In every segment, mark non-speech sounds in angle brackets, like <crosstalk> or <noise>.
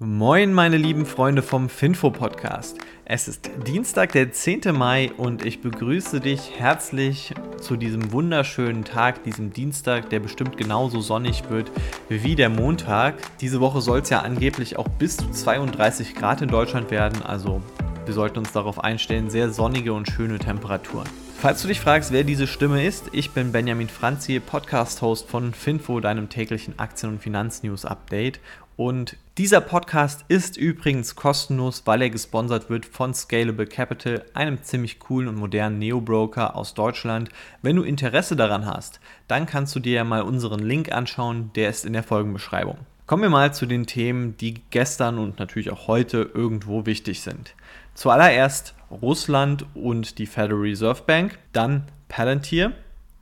Moin, meine lieben Freunde vom Finfo Podcast. Es ist Dienstag, der 10. Mai und ich begrüße dich herzlich zu diesem wunderschönen Tag, diesem Dienstag, der bestimmt genauso sonnig wird wie der Montag. Diese Woche soll es ja angeblich auch bis zu 32 Grad in Deutschland werden, also wir sollten uns darauf einstellen, sehr sonnige und schöne Temperaturen. Falls du dich fragst, wer diese Stimme ist, ich bin Benjamin Franzi, Podcast-Host von Finfo, deinem täglichen Aktien- und Finanznews-Update. Und dieser Podcast ist übrigens kostenlos, weil er gesponsert wird von Scalable Capital, einem ziemlich coolen und modernen Neo-Broker aus Deutschland. Wenn du Interesse daran hast, dann kannst du dir ja mal unseren Link anschauen, der ist in der Folgenbeschreibung. Kommen wir mal zu den Themen, die gestern und natürlich auch heute irgendwo wichtig sind. Zuallererst Russland und die Federal Reserve Bank, dann Palantir,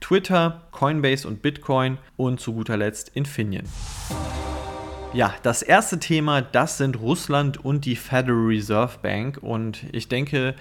Twitter, Coinbase und Bitcoin und zu guter Letzt Infineon. Ja, das erste Thema, das sind Russland und die Federal Reserve Bank. Und ich denke,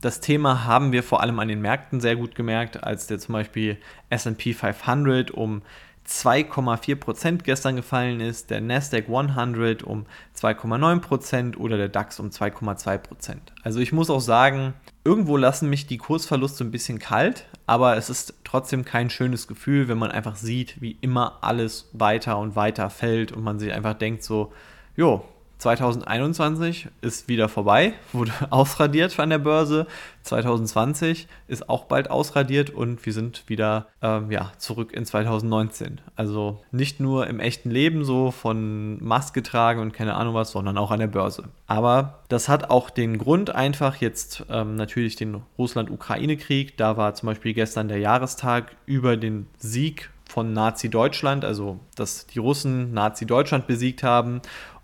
das Thema haben wir vor allem an den Märkten sehr gut gemerkt, als der zum Beispiel SP 500 um 2,4% gestern gefallen ist, der Nasdaq 100 um 2,9% oder der DAX um 2,2%. Also ich muss auch sagen, irgendwo lassen mich die Kursverluste ein bisschen kalt, aber es ist trotzdem kein schönes Gefühl, wenn man einfach sieht, wie immer alles weiter und weiter fällt und man sich einfach denkt so, jo, 2021 ist wieder vorbei, wurde <laughs> ausradiert von der Börse. 2020 ist auch bald ausradiert und wir sind wieder ähm, ja, zurück in 2019. Also nicht nur im echten Leben so von Maske tragen und keine Ahnung was, sondern auch an der Börse. Aber das hat auch den Grund einfach jetzt ähm, natürlich den Russland-Ukraine-Krieg. Da war zum Beispiel gestern der Jahrestag über den Sieg von Nazi-Deutschland, also dass die Russen Nazi-Deutschland besiegt haben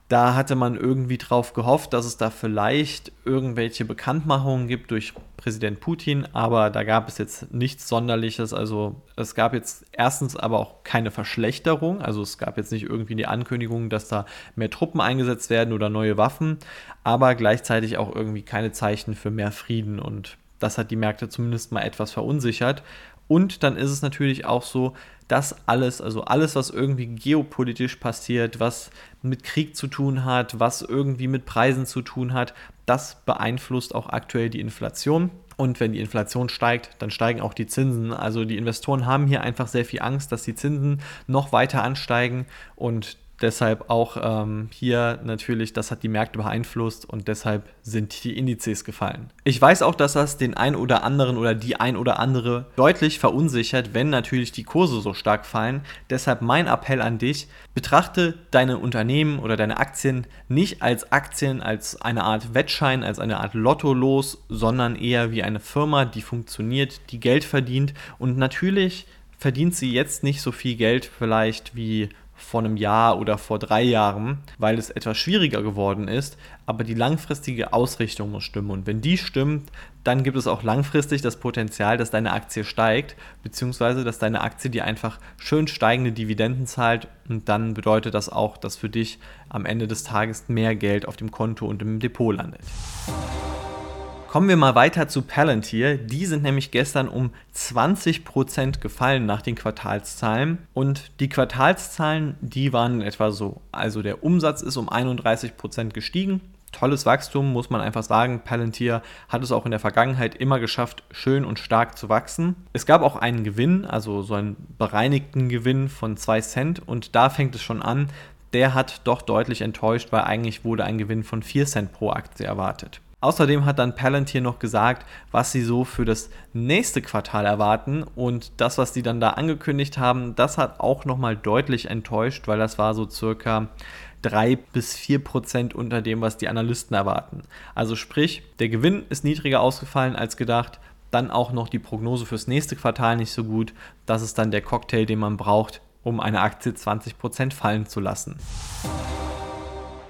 da hatte man irgendwie drauf gehofft, dass es da vielleicht irgendwelche Bekanntmachungen gibt durch Präsident Putin, aber da gab es jetzt nichts Sonderliches. Also es gab jetzt erstens aber auch keine Verschlechterung. Also es gab jetzt nicht irgendwie die Ankündigung, dass da mehr Truppen eingesetzt werden oder neue Waffen, aber gleichzeitig auch irgendwie keine Zeichen für mehr Frieden. Und das hat die Märkte zumindest mal etwas verunsichert. Und dann ist es natürlich auch so, das alles, also alles, was irgendwie geopolitisch passiert, was mit Krieg zu tun hat, was irgendwie mit Preisen zu tun hat, das beeinflusst auch aktuell die Inflation. Und wenn die Inflation steigt, dann steigen auch die Zinsen. Also die Investoren haben hier einfach sehr viel Angst, dass die Zinsen noch weiter ansteigen und Deshalb auch ähm, hier natürlich, das hat die Märkte beeinflusst und deshalb sind die Indizes gefallen. Ich weiß auch, dass das den ein oder anderen oder die ein oder andere deutlich verunsichert, wenn natürlich die Kurse so stark fallen. Deshalb mein Appell an dich, betrachte deine Unternehmen oder deine Aktien nicht als Aktien, als eine Art Wettschein, als eine Art Lottolos, sondern eher wie eine Firma, die funktioniert, die Geld verdient und natürlich verdient sie jetzt nicht so viel Geld vielleicht wie vor einem Jahr oder vor drei Jahren, weil es etwas schwieriger geworden ist, aber die langfristige Ausrichtung muss stimmen. Und wenn die stimmt, dann gibt es auch langfristig das Potenzial, dass deine Aktie steigt, beziehungsweise dass deine Aktie dir einfach schön steigende Dividenden zahlt und dann bedeutet das auch, dass für dich am Ende des Tages mehr Geld auf dem Konto und im Depot landet. Kommen wir mal weiter zu Palantir. Die sind nämlich gestern um 20% gefallen nach den Quartalszahlen. Und die Quartalszahlen, die waren etwa so. Also der Umsatz ist um 31% gestiegen. Tolles Wachstum, muss man einfach sagen. Palantir hat es auch in der Vergangenheit immer geschafft, schön und stark zu wachsen. Es gab auch einen Gewinn, also so einen bereinigten Gewinn von 2 Cent. Und da fängt es schon an. Der hat doch deutlich enttäuscht, weil eigentlich wurde ein Gewinn von 4 Cent pro Aktie erwartet. Außerdem hat dann Palantir noch gesagt, was sie so für das nächste Quartal erwarten und das, was sie dann da angekündigt haben, das hat auch nochmal deutlich enttäuscht, weil das war so circa 3 bis 4 Prozent unter dem, was die Analysten erwarten. Also sprich, der Gewinn ist niedriger ausgefallen als gedacht, dann auch noch die Prognose fürs nächste Quartal nicht so gut. Das ist dann der Cocktail, den man braucht, um eine Aktie 20 Prozent fallen zu lassen.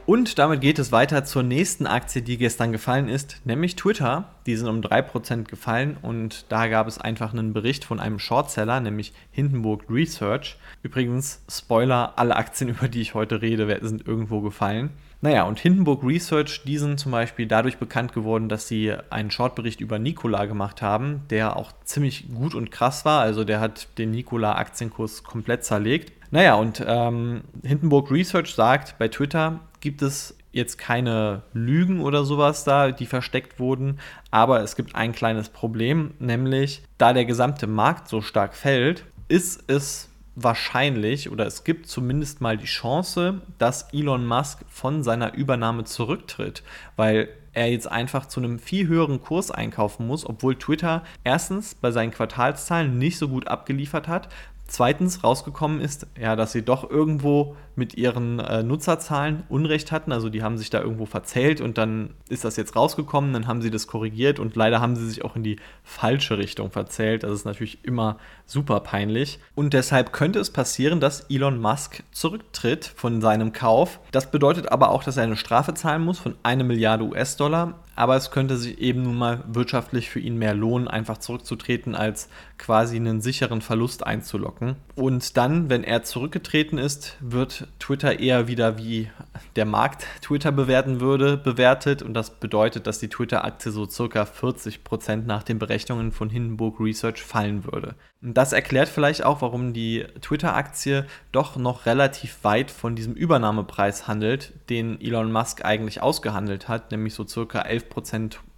Und damit geht es weiter zur nächsten Aktie, die gestern gefallen ist, nämlich Twitter. Die sind um 3% gefallen und da gab es einfach einen Bericht von einem Shortseller, nämlich Hindenburg Research. Übrigens, Spoiler, alle Aktien, über die ich heute rede, sind irgendwo gefallen. Naja, und Hindenburg Research, die sind zum Beispiel dadurch bekannt geworden, dass sie einen Shortbericht über Nikola gemacht haben, der auch ziemlich gut und krass war. Also der hat den Nikola-Aktienkurs komplett zerlegt. Naja, und ähm, Hindenburg Research sagt bei Twitter, gibt es jetzt keine Lügen oder sowas da, die versteckt wurden, aber es gibt ein kleines Problem, nämlich da der gesamte Markt so stark fällt, ist es wahrscheinlich oder es gibt zumindest mal die Chance, dass Elon Musk von seiner Übernahme zurücktritt, weil er jetzt einfach zu einem viel höheren Kurs einkaufen muss, obwohl Twitter erstens bei seinen Quartalszahlen nicht so gut abgeliefert hat, zweitens rausgekommen ist, ja, dass sie doch irgendwo mit ihren äh, Nutzerzahlen Unrecht hatten. Also die haben sich da irgendwo verzählt und dann ist das jetzt rausgekommen, dann haben sie das korrigiert und leider haben sie sich auch in die falsche Richtung verzählt. Das ist natürlich immer super peinlich. Und deshalb könnte es passieren, dass Elon Musk zurücktritt von seinem Kauf. Das bedeutet aber auch, dass er eine Strafe zahlen muss von eine Milliarde US-Dollar. Aber es könnte sich eben nun mal wirtschaftlich für ihn mehr lohnen, einfach zurückzutreten, als quasi einen sicheren Verlust einzulocken. Und dann, wenn er zurückgetreten ist, wird Twitter eher wieder wie der Markt Twitter bewerten würde, bewertet. Und das bedeutet, dass die Twitter-Aktie so circa 40% nach den Berechnungen von Hindenburg Research fallen würde. Und das erklärt vielleicht auch, warum die Twitter-Aktie doch noch relativ weit von diesem Übernahmepreis handelt, den Elon Musk eigentlich ausgehandelt hat, nämlich so circa 11%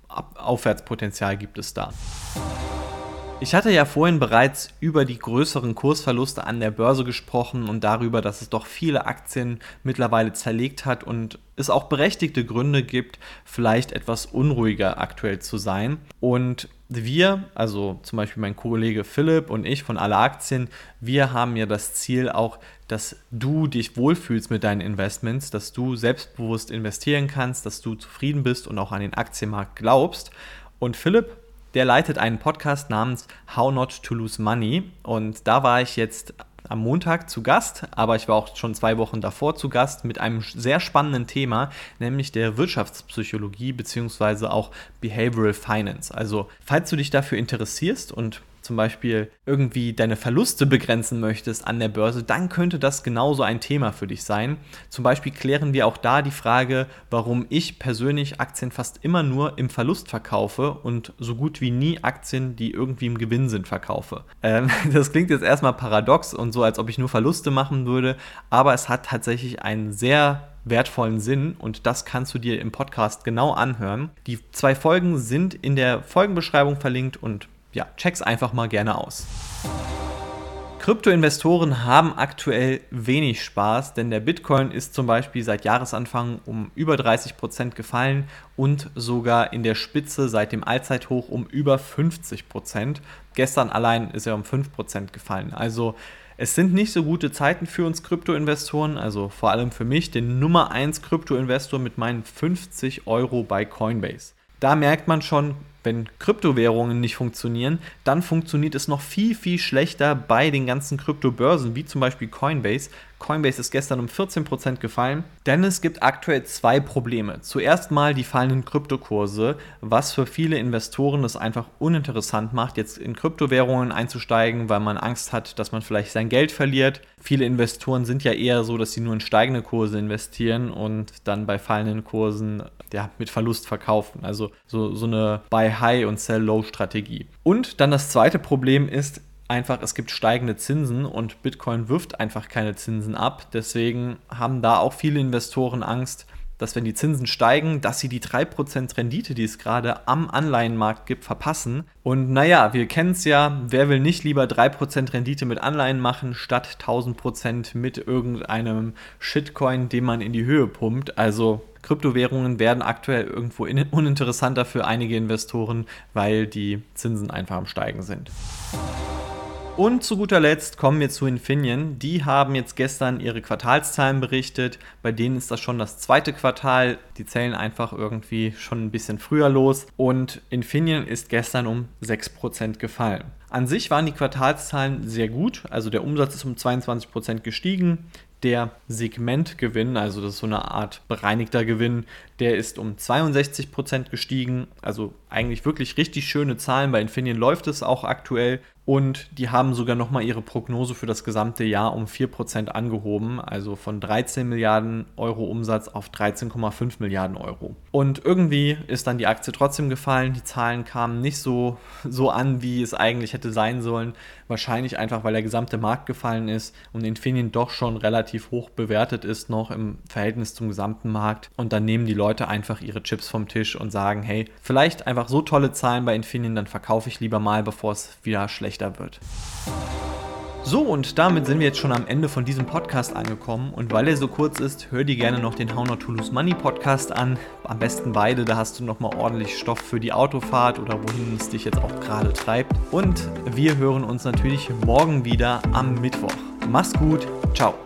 Aufwärtspotenzial gibt es da. Ich hatte ja vorhin bereits über die größeren Kursverluste an der Börse gesprochen und darüber, dass es doch viele Aktien mittlerweile zerlegt hat und es auch berechtigte Gründe gibt, vielleicht etwas unruhiger aktuell zu sein. Und wir, also zum Beispiel mein Kollege Philipp und ich von alle Aktien, wir haben ja das Ziel auch, dass du dich wohlfühlst mit deinen Investments, dass du selbstbewusst investieren kannst, dass du zufrieden bist und auch an den Aktienmarkt glaubst. Und Philipp der leitet einen Podcast namens How Not to Lose Money. Und da war ich jetzt am Montag zu Gast, aber ich war auch schon zwei Wochen davor zu Gast mit einem sehr spannenden Thema, nämlich der Wirtschaftspsychologie bzw. auch Behavioral Finance. Also, falls du dich dafür interessierst und zum Beispiel irgendwie deine Verluste begrenzen möchtest an der Börse, dann könnte das genauso ein Thema für dich sein. Zum Beispiel klären wir auch da die Frage, warum ich persönlich Aktien fast immer nur im Verlust verkaufe und so gut wie nie Aktien, die irgendwie im Gewinn sind, verkaufe. Ähm, <laughs> das klingt jetzt erstmal paradox und so, als ob ich nur Verluste machen würde, aber es hat tatsächlich einen sehr wertvollen Sinn und das kannst du dir im Podcast genau anhören. Die zwei Folgen sind in der Folgenbeschreibung verlinkt und ja, check's einfach mal gerne aus. Kryptoinvestoren haben aktuell wenig Spaß, denn der Bitcoin ist zum Beispiel seit Jahresanfang um über 30 Prozent gefallen und sogar in der Spitze seit dem Allzeithoch um über 50%. Prozent. Gestern allein ist er um 5 Prozent gefallen. Also es sind nicht so gute Zeiten für uns Kryptoinvestoren, also vor allem für mich, den Nummer 1 Kryptoinvestor mit meinen 50 Euro bei Coinbase. Da merkt man schon, wenn Kryptowährungen nicht funktionieren, dann funktioniert es noch viel, viel schlechter bei den ganzen Kryptobörsen, wie zum Beispiel Coinbase. Coinbase ist gestern um 14% gefallen, denn es gibt aktuell zwei Probleme. Zuerst mal die fallenden Kryptokurse, was für viele Investoren es einfach uninteressant macht, jetzt in Kryptowährungen einzusteigen, weil man Angst hat, dass man vielleicht sein Geld verliert. Viele Investoren sind ja eher so, dass sie nur in steigende Kurse investieren und dann bei fallenden Kursen ja, mit Verlust verkaufen. Also so, so eine Buy High und Sell Low Strategie. Und dann das zweite Problem ist, einfach, es gibt steigende Zinsen und Bitcoin wirft einfach keine Zinsen ab. Deswegen haben da auch viele Investoren Angst, dass wenn die Zinsen steigen, dass sie die 3% Rendite, die es gerade am Anleihenmarkt gibt, verpassen. Und naja, wir kennen es ja, wer will nicht lieber 3% Rendite mit Anleihen machen, statt 1000% mit irgendeinem Shitcoin, den man in die Höhe pumpt. Also Kryptowährungen werden aktuell irgendwo uninteressanter für einige Investoren, weil die Zinsen einfach am Steigen sind. Und zu guter Letzt kommen wir zu Infineon. Die haben jetzt gestern ihre Quartalszahlen berichtet. Bei denen ist das schon das zweite Quartal. Die zählen einfach irgendwie schon ein bisschen früher los. Und Infineon ist gestern um 6% gefallen. An sich waren die Quartalszahlen sehr gut. Also der Umsatz ist um 22% gestiegen. Der Segmentgewinn, also das ist so eine Art bereinigter Gewinn, der ist um 62% gestiegen. Also eigentlich wirklich richtig schöne Zahlen. Bei Infineon läuft es auch aktuell. Und die haben sogar nochmal ihre Prognose für das gesamte Jahr um 4% angehoben, also von 13 Milliarden Euro Umsatz auf 13,5 Milliarden Euro. Und irgendwie ist dann die Aktie trotzdem gefallen. Die Zahlen kamen nicht so, so an, wie es eigentlich hätte sein sollen. Wahrscheinlich einfach, weil der gesamte Markt gefallen ist und Infineon doch schon relativ hoch bewertet ist noch im Verhältnis zum gesamten Markt. Und dann nehmen die Leute einfach ihre Chips vom Tisch und sagen, hey, vielleicht einfach so tolle Zahlen bei Infineon, dann verkaufe ich lieber mal, bevor es wieder schlechter wird. So, und damit sind wir jetzt schon am Ende von diesem Podcast angekommen. Und weil er so kurz ist, hör dir gerne noch den How Not to Lose Money Podcast an. Am besten beide, da hast du nochmal ordentlich Stoff für die Autofahrt oder wohin es dich jetzt auch gerade treibt. Und wir hören uns natürlich morgen wieder am Mittwoch. Mach's gut, ciao.